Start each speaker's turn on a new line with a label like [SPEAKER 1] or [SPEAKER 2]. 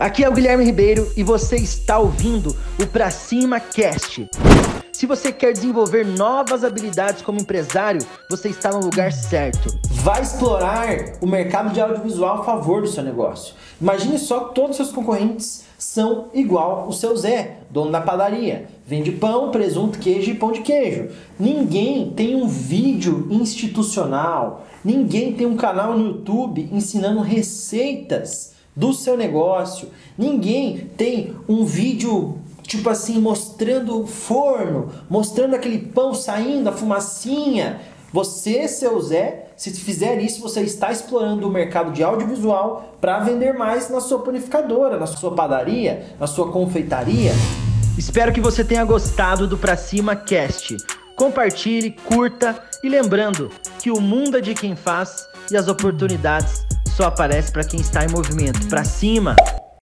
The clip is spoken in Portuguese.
[SPEAKER 1] Aqui é o Guilherme Ribeiro e você está ouvindo o Pra Cima Cast. Se você quer desenvolver novas habilidades como empresário, você está no lugar certo.
[SPEAKER 2] Vai explorar o mercado de audiovisual a favor do seu negócio. Imagine só que todos os seus concorrentes são igual o seu Zé, dono da padaria. Vende pão, presunto, queijo e pão de queijo. Ninguém tem um vídeo institucional, ninguém tem um canal no YouTube ensinando receitas do seu negócio. Ninguém tem um vídeo tipo assim mostrando o forno, mostrando aquele pão saindo, a fumacinha. Você, seu Zé, se fizer isso, você está explorando o mercado de audiovisual para vender mais na sua panificadora, na sua padaria, na sua confeitaria.
[SPEAKER 1] Espero que você tenha gostado do Pra Cima Cast. Compartilhe, curta e lembrando que o mundo é de quem faz e as oportunidades só aparecem para quem está em movimento. Pra cima!